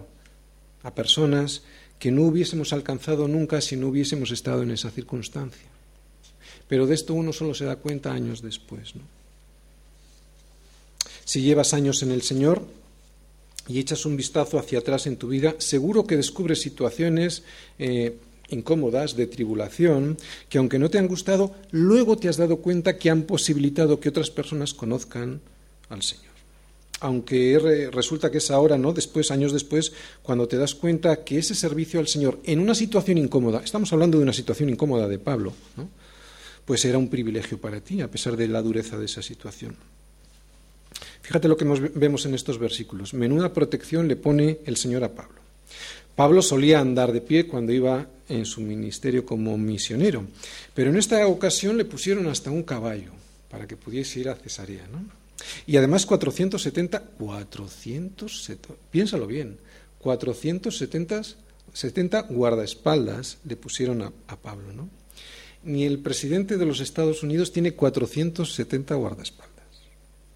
a personas que no hubiésemos alcanzado nunca si no hubiésemos estado en esa circunstancia. Pero de esto uno solo se da cuenta años después. ¿no? Si llevas años en el Señor y echas un vistazo hacia atrás en tu vida, seguro que descubres situaciones eh, incómodas, de tribulación, que aunque no te han gustado, luego te has dado cuenta que han posibilitado que otras personas conozcan al Señor. Aunque resulta que es ahora, ¿no? Después, años después, cuando te das cuenta que ese servicio al Señor en una situación incómoda, estamos hablando de una situación incómoda de Pablo, ¿no? pues era un privilegio para ti, a pesar de la dureza de esa situación. Fíjate lo que vemos en estos versículos. Menuda protección le pone el Señor a Pablo. Pablo solía andar de pie cuando iba en su ministerio como misionero, pero en esta ocasión le pusieron hasta un caballo para que pudiese ir a Cesarea. ¿no? Y además 470, 470, piénsalo bien, 470 70 guardaespaldas le pusieron a, a Pablo. ¿no? Ni el presidente de los Estados Unidos tiene 470 guardaespaldas.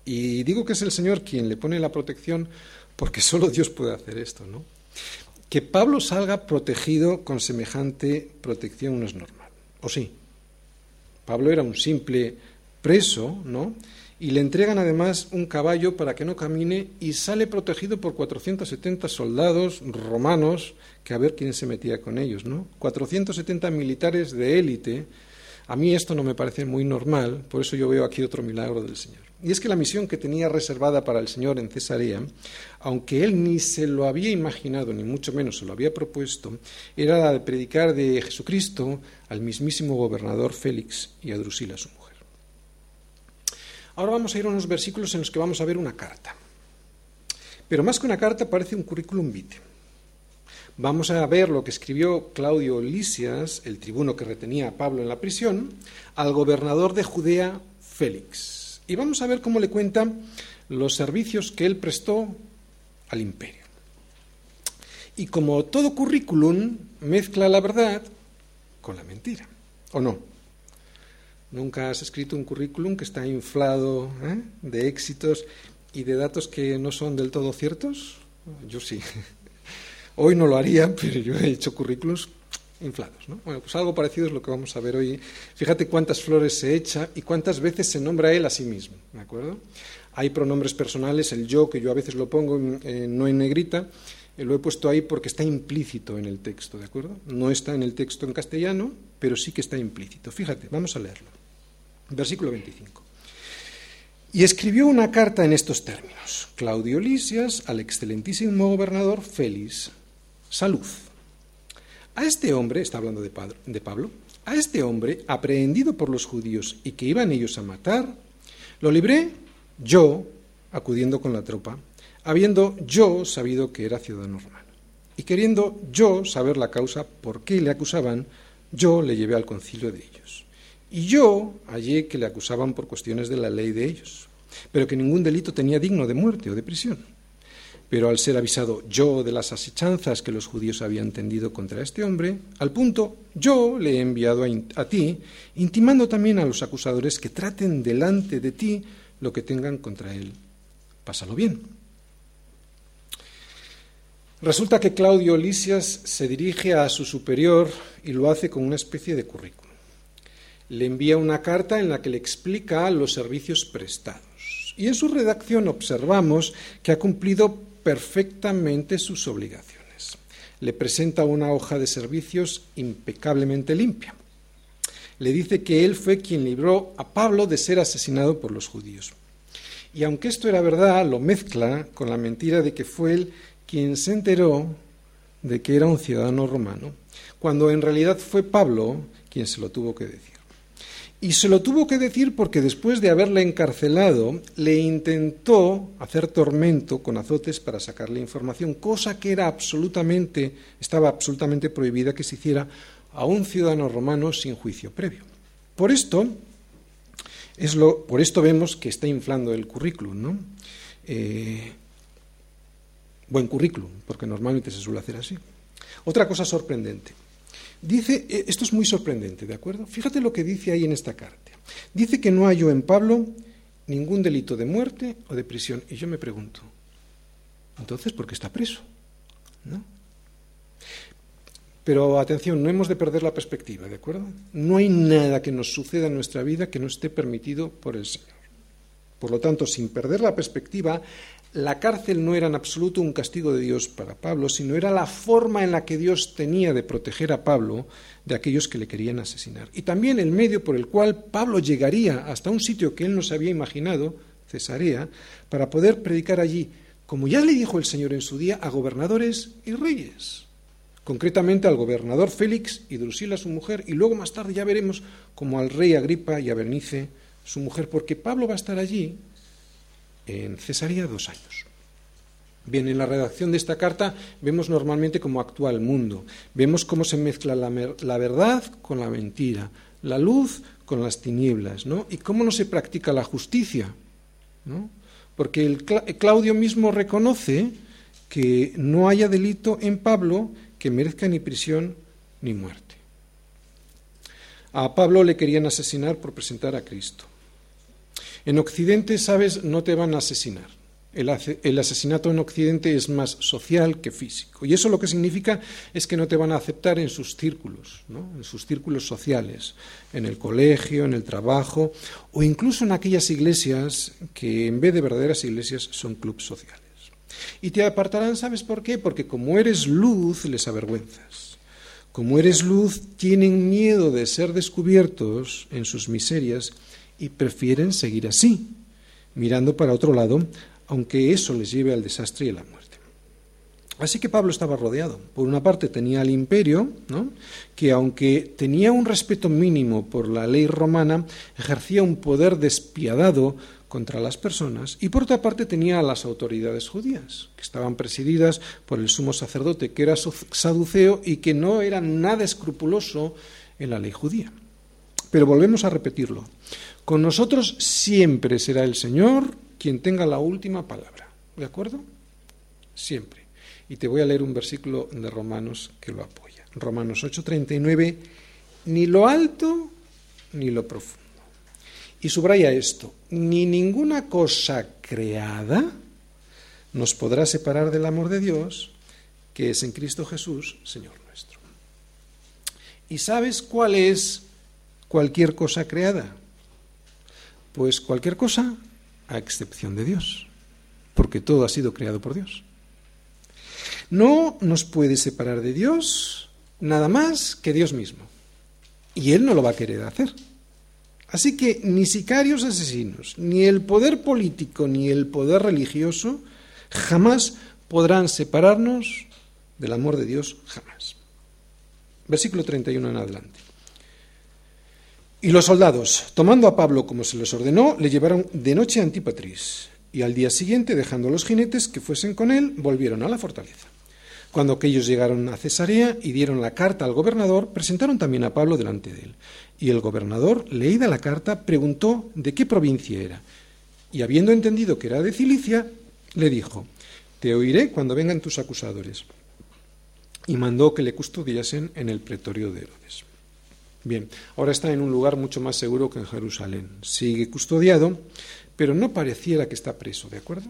Y digo que es el Señor quien le pone la protección porque solo Dios puede hacer esto, ¿no? Que Pablo salga protegido con semejante protección no es normal. ¿O sí? Pablo era un simple preso, ¿no? Y le entregan además un caballo para que no camine y sale protegido por 470 soldados romanos, que a ver quién se metía con ellos, ¿no? 470 militares de élite a mí esto no me parece muy normal, por eso yo veo aquí otro milagro del Señor. Y es que la misión que tenía reservada para el Señor en Cesarea, aunque él ni se lo había imaginado, ni mucho menos se lo había propuesto, era la de predicar de Jesucristo al mismísimo gobernador Félix y a Drusila, su mujer. Ahora vamos a ir a unos versículos en los que vamos a ver una carta. Pero más que una carta parece un currículum vitae. Vamos a ver lo que escribió Claudio Lisias, el tribuno que retenía a Pablo en la prisión, al gobernador de Judea, Félix. Y vamos a ver cómo le cuenta los servicios que él prestó al imperio. Y como todo currículum, mezcla la verdad con la mentira, ¿o no? ¿Nunca has escrito un currículum que está inflado ¿eh? de éxitos y de datos que no son del todo ciertos? Yo sí. <laughs> Hoy no lo haría, pero yo he hecho currículos inflados. ¿no? Bueno, pues algo parecido es lo que vamos a ver hoy. Fíjate cuántas flores se echa y cuántas veces se nombra él a sí mismo. ¿De acuerdo? Hay pronombres personales, el yo, que yo a veces lo pongo eh, no en negrita, eh, lo he puesto ahí porque está implícito en el texto, ¿de acuerdo? No está en el texto en castellano, pero sí que está implícito. Fíjate, vamos a leerlo. Versículo 25. Y escribió una carta en estos términos. Claudio Lisias al excelentísimo gobernador Félix, salud. A este hombre, está hablando de Pablo, a este hombre, aprehendido por los judíos y que iban ellos a matar, lo libré yo, acudiendo con la tropa, habiendo yo sabido que era ciudadano romano. Y queriendo yo saber la causa por qué le acusaban, yo le llevé al concilio de ellos. Y yo hallé que le acusaban por cuestiones de la ley de ellos, pero que ningún delito tenía digno de muerte o de prisión. Pero al ser avisado yo de las asechanzas que los judíos habían tendido contra este hombre, al punto yo le he enviado a, ti, intimando también a los acusadores que traten delante de ti lo que tengan contra él. Pásalo bien. Resulta que Claudio Lisias se dirige a su superior y lo hace con una especie de currículum. Le envía una carta en la que le explica los servicios prestados. Y en su redacción observamos que ha cumplido perfectamente sus obligaciones. Le presenta una hoja de servicios impecablemente limpia. Le dice que él fue quien libró a Pablo de ser asesinado por los judíos. Y aunque esto era verdad, lo mezcla con la mentira de que fue él quien se enteró de que era un ciudadano romano, cuando en realidad fue Pablo quien se lo tuvo que decir. Y se lo tuvo que decir porque después de haberle encarcelado, le intentó hacer tormento con azotes para sacarle información, cosa que era absolutamente, estaba absolutamente prohibida que se hiciera a un ciudadano romano sin juicio previo. Por esto, es lo, por esto vemos que está inflando el currículum, ¿no? Eh, buen currículum, porque normalmente se suele hacer así. Otra cosa sorprendente. Dice, eh, esto es muy sorprendente, ¿de acuerdo? Fíjate lo que dice ahí en esta carta. Dice que no halló en Pablo ningún delito de muerte o de prisión. Y yo me pregunto, entonces, ¿por qué está preso? ¿No? Pero atención, no hemos de perder la perspectiva, ¿de acuerdo? No hay nada que nos suceda en nuestra vida que no esté permitido por el Señor. Por lo tanto, sin perder la perspectiva, la cárcel no era en absoluto un castigo de Dios para Pablo, sino era la forma en la que Dios tenía de proteger a Pablo de aquellos que le querían asesinar. Y también el medio por el cual Pablo llegaría hasta un sitio que él no se había imaginado, Cesarea, para poder predicar allí, como ya le dijo el Señor en su día, a gobernadores y reyes. Concretamente al gobernador Félix y Drusila, su mujer, y luego más tarde ya veremos como al rey Agripa y a Bernice, su mujer, porque Pablo va a estar allí en Cesarea dos años. Bien, en la redacción de esta carta vemos normalmente cómo actúa el mundo, vemos cómo se mezcla la, verdad con la mentira, la luz con las tinieblas, ¿no? Y cómo no se practica la justicia, ¿no? Porque Claudio mismo reconoce que no haya delito en Pablo que merezca ni prisión ni muerte. A Pablo le querían asesinar por presentar a Cristo. En Occidente, sabes, no te van a asesinar. El, asesinato en Occidente es más social que físico. Y eso lo que significa es que no te van a aceptar en sus círculos, en sus círculos sociales, en el colegio, en el trabajo, o incluso en aquellas iglesias que en vez de verdaderas iglesias son clubes sociales. Y te apartarán, ¿sabes por qué? Porque como eres luz, les avergüenzas. Como eres luz, tienen miedo de ser descubiertos en sus miserias y prefieren seguir así, mirando para otro lado, aunque eso les lleve al desastre y a la muerte. Así que Pablo estaba rodeado. Por una parte tenía al imperio, que aunque tenía un respeto mínimo por la ley romana, ejercía un poder despiadado contra las personas, y por otra parte tenía a las autoridades judías, que estaban presididas por el sumo sacerdote, que era saduceo y que no era nada escrupuloso en la ley judía. Pero volvemos a repetirlo. Con nosotros siempre será el Señor quien tenga la última palabra. ¿De acuerdo? Siempre. Y te voy a leer un versículo de Romanos que lo apoya. Romanos 8:39, ni lo alto ni lo profundo. Y subraya esto, ni ninguna cosa creada nos podrá separar del amor de Dios, que es en Cristo Jesús, Señor nuestro. ¿Y sabes cuál es cualquier cosa creada? Pues cualquier cosa a excepción de Dios, porque todo ha sido creado por Dios. No nos puede separar de Dios nada más que Dios mismo. Y Él no lo va a querer hacer. Así que ni sicarios asesinos, ni el poder político, ni el poder religioso jamás podrán separarnos del amor de Dios, jamás. Versículo 31 en adelante. Y los soldados, tomando a Pablo como se les ordenó, le llevaron de noche a Antípatris, y al día siguiente, dejando a los jinetes que fuesen con él, volvieron a la fortaleza. Cuando aquellos llegaron a Cesarea y dieron la carta al gobernador, presentaron también a Pablo delante de él. Y el gobernador, leída la carta, preguntó de qué provincia era. Y habiendo entendido que era de Cilicia, le dijo, Te oiré cuando vengan tus acusadores. Y mandó que le custodiasen en el pretorio de Herodes. Bien, ahora está en un lugar mucho más seguro que en Jerusalén. Sigue custodiado, pero no pareciera que está preso, ¿de acuerdo?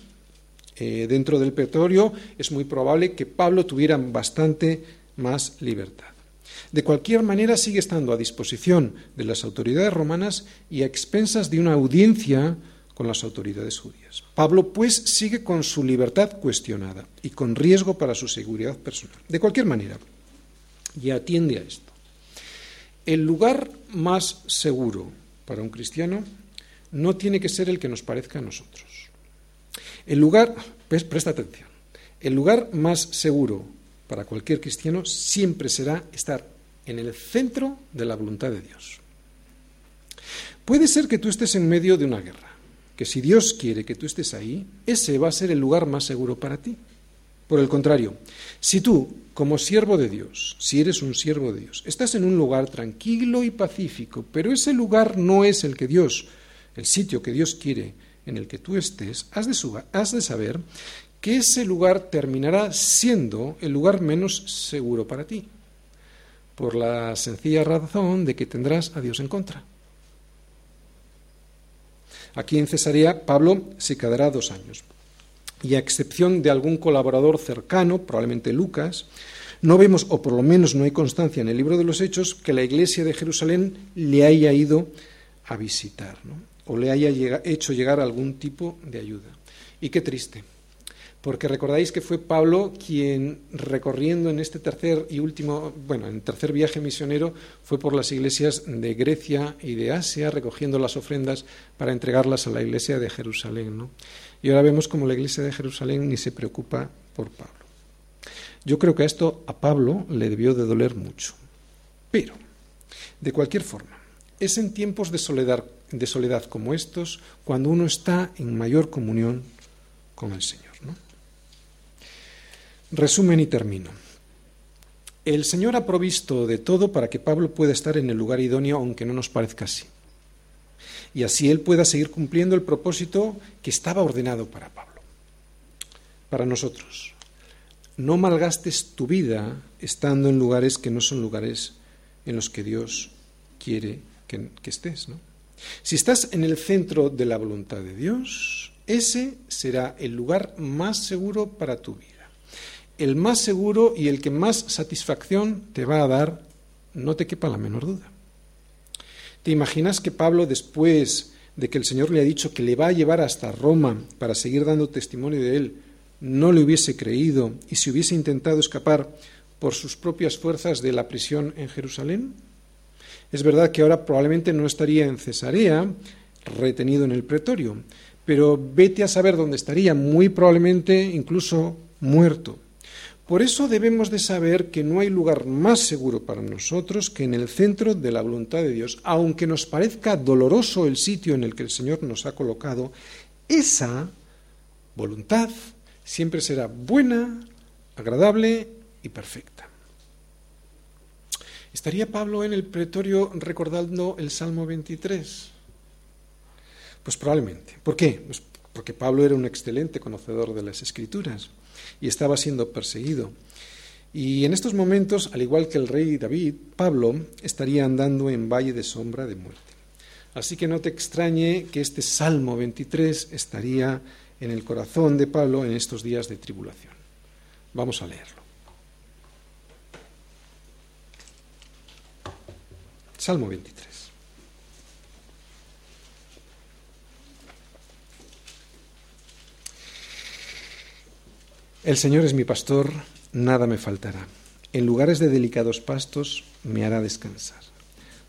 eh, dentro del pretorio, es muy probable que Pablo tuviera bastante más libertad. De cualquier manera, sigue estando a disposición de las autoridades romanas y a expensas de una audiencia con las autoridades judías. Pablo, pues, sigue con su libertad cuestionada y con riesgo para su seguridad personal. De cualquier manera, y atiende a esto. El lugar más seguro para un cristiano no tiene que ser el que nos parezca a nosotros. El lugar, pues, presta atención, el lugar más seguro para cualquier cristiano siempre será estar en el centro de la voluntad de Dios. Puede ser que tú estés en medio de una guerra, que si Dios quiere que tú estés ahí, ese va a ser el lugar más seguro para ti. Por el contrario, si tú, como siervo de Dios, si eres un siervo de Dios, estás en un lugar tranquilo y pacífico, pero ese lugar no es el que Dios, el sitio que Dios quiere en el que tú estés, has de, has de saber que ese lugar terminará siendo el lugar menos seguro para ti por la sencilla razón de que tendrás a Dios en contra. Aquí en Cesarea Pablo se quedará dos años. Y a excepción de algún colaborador cercano, probablemente Lucas, no vemos, o por lo menos no hay constancia en el libro de los Hechos, que la iglesia de Jerusalén le haya ido a visitar, o le haya hecho llegar algún tipo de ayuda. Y qué triste porque recordáis que fue Pablo quien, recorriendo en este tercer y último, bueno, en tercer viaje misionero, fue por las iglesias de Grecia y de Asia, recogiendo las ofrendas para entregarlas a la iglesia de Jerusalén. ¿no? Y ahora vemos como la iglesia de Jerusalén ni se preocupa por Pablo. Yo creo que esto a Pablo le debió de doler mucho. Pero, de cualquier forma, es en tiempos de soledad, de soledad como estos cuando uno está en mayor comunión con el Señor. Resumen y termino. El Señor ha provisto de todo para que Pablo pueda estar en el lugar idóneo, aunque no nos parezca así. Y así él pueda seguir cumpliendo el propósito que estaba ordenado para Pablo. Para nosotros, no malgastes tu vida estando en lugares que no son lugares en los que Dios quiere que, estés. Si estás en el centro de la voluntad de Dios, ese será el lugar más seguro para tu vida el más seguro y el que más satisfacción te va a dar, no te quepa la menor duda. ¿Te imaginas que Pablo, después de que el Señor le ha dicho que le va a llevar hasta Roma para seguir dando testimonio de él, no le hubiese creído y se hubiese intentado escapar por sus propias fuerzas de la prisión en Jerusalén? Es verdad que ahora probablemente no estaría en Cesarea, retenido en el pretorio, pero vete a saber dónde estaría, muy probablemente incluso muerto. Por eso debemos de saber que no hay lugar más seguro para nosotros que en el centro de la voluntad de Dios. Aunque nos parezca doloroso el sitio en el que el Señor nos ha colocado, esa voluntad siempre será buena, agradable y perfecta. ¿Estaría Pablo en el pretorio recordando el Salmo 23? Pues probablemente. ¿Por qué? Pues porque Pablo era un excelente conocedor de las Escrituras y estaba siendo perseguido. Y en estos momentos, al igual que el rey David, Pablo estaría andando en valle de sombra de muerte. Así que no te extrañe que este Salmo 23 estaría en el corazón de Pablo en estos días de tribulación. Vamos a leerlo. Salmo 23. El Señor es mi pastor, nada me faltará. En lugares de delicados pastos me hará descansar.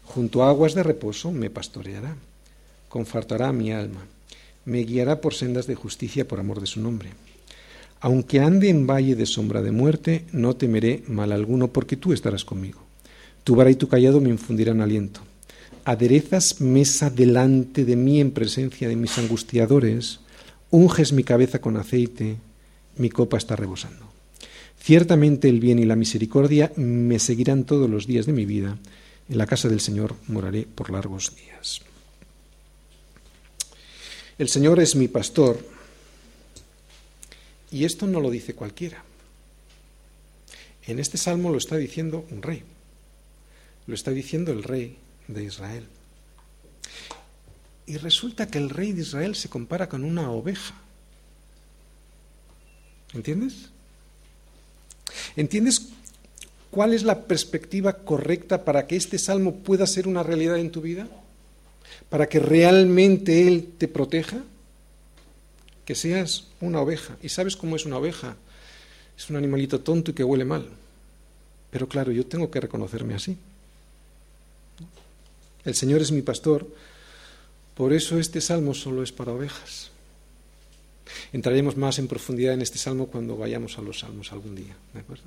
Junto a aguas de reposo me pastoreará. Confartará mi alma. Me guiará por sendas de justicia por amor de su nombre. Aunque ande en valle de sombra de muerte, no temeré mal alguno, porque tú estarás conmigo. Tu vara y tu callado me infundirán aliento. Aderezas mesa delante de mí en presencia de mis angustiadores. Unges mi cabeza con aceite mi copa está rebosando. Ciertamente el bien y la misericordia me seguirán todos los días de mi vida. En la casa del Señor moraré por largos días. El Señor es mi pastor y esto no lo dice cualquiera. En este salmo lo está diciendo un rey. Lo está diciendo el rey de Israel. Y resulta que el rey de Israel se compara con una oveja ¿Entiendes? ¿Entiendes cuál es la perspectiva correcta para que este salmo pueda ser una realidad en tu vida? ¿Para que realmente Él te proteja? Que seas una oveja. ¿Y sabes cómo es una oveja? Es un animalito tonto y que huele mal. Pero claro, yo tengo que reconocerme así. El Señor es mi pastor, por eso este salmo solo es para ovejas. Entraremos más en profundidad en este salmo cuando vayamos a los salmos algún día, ¿de acuerdo?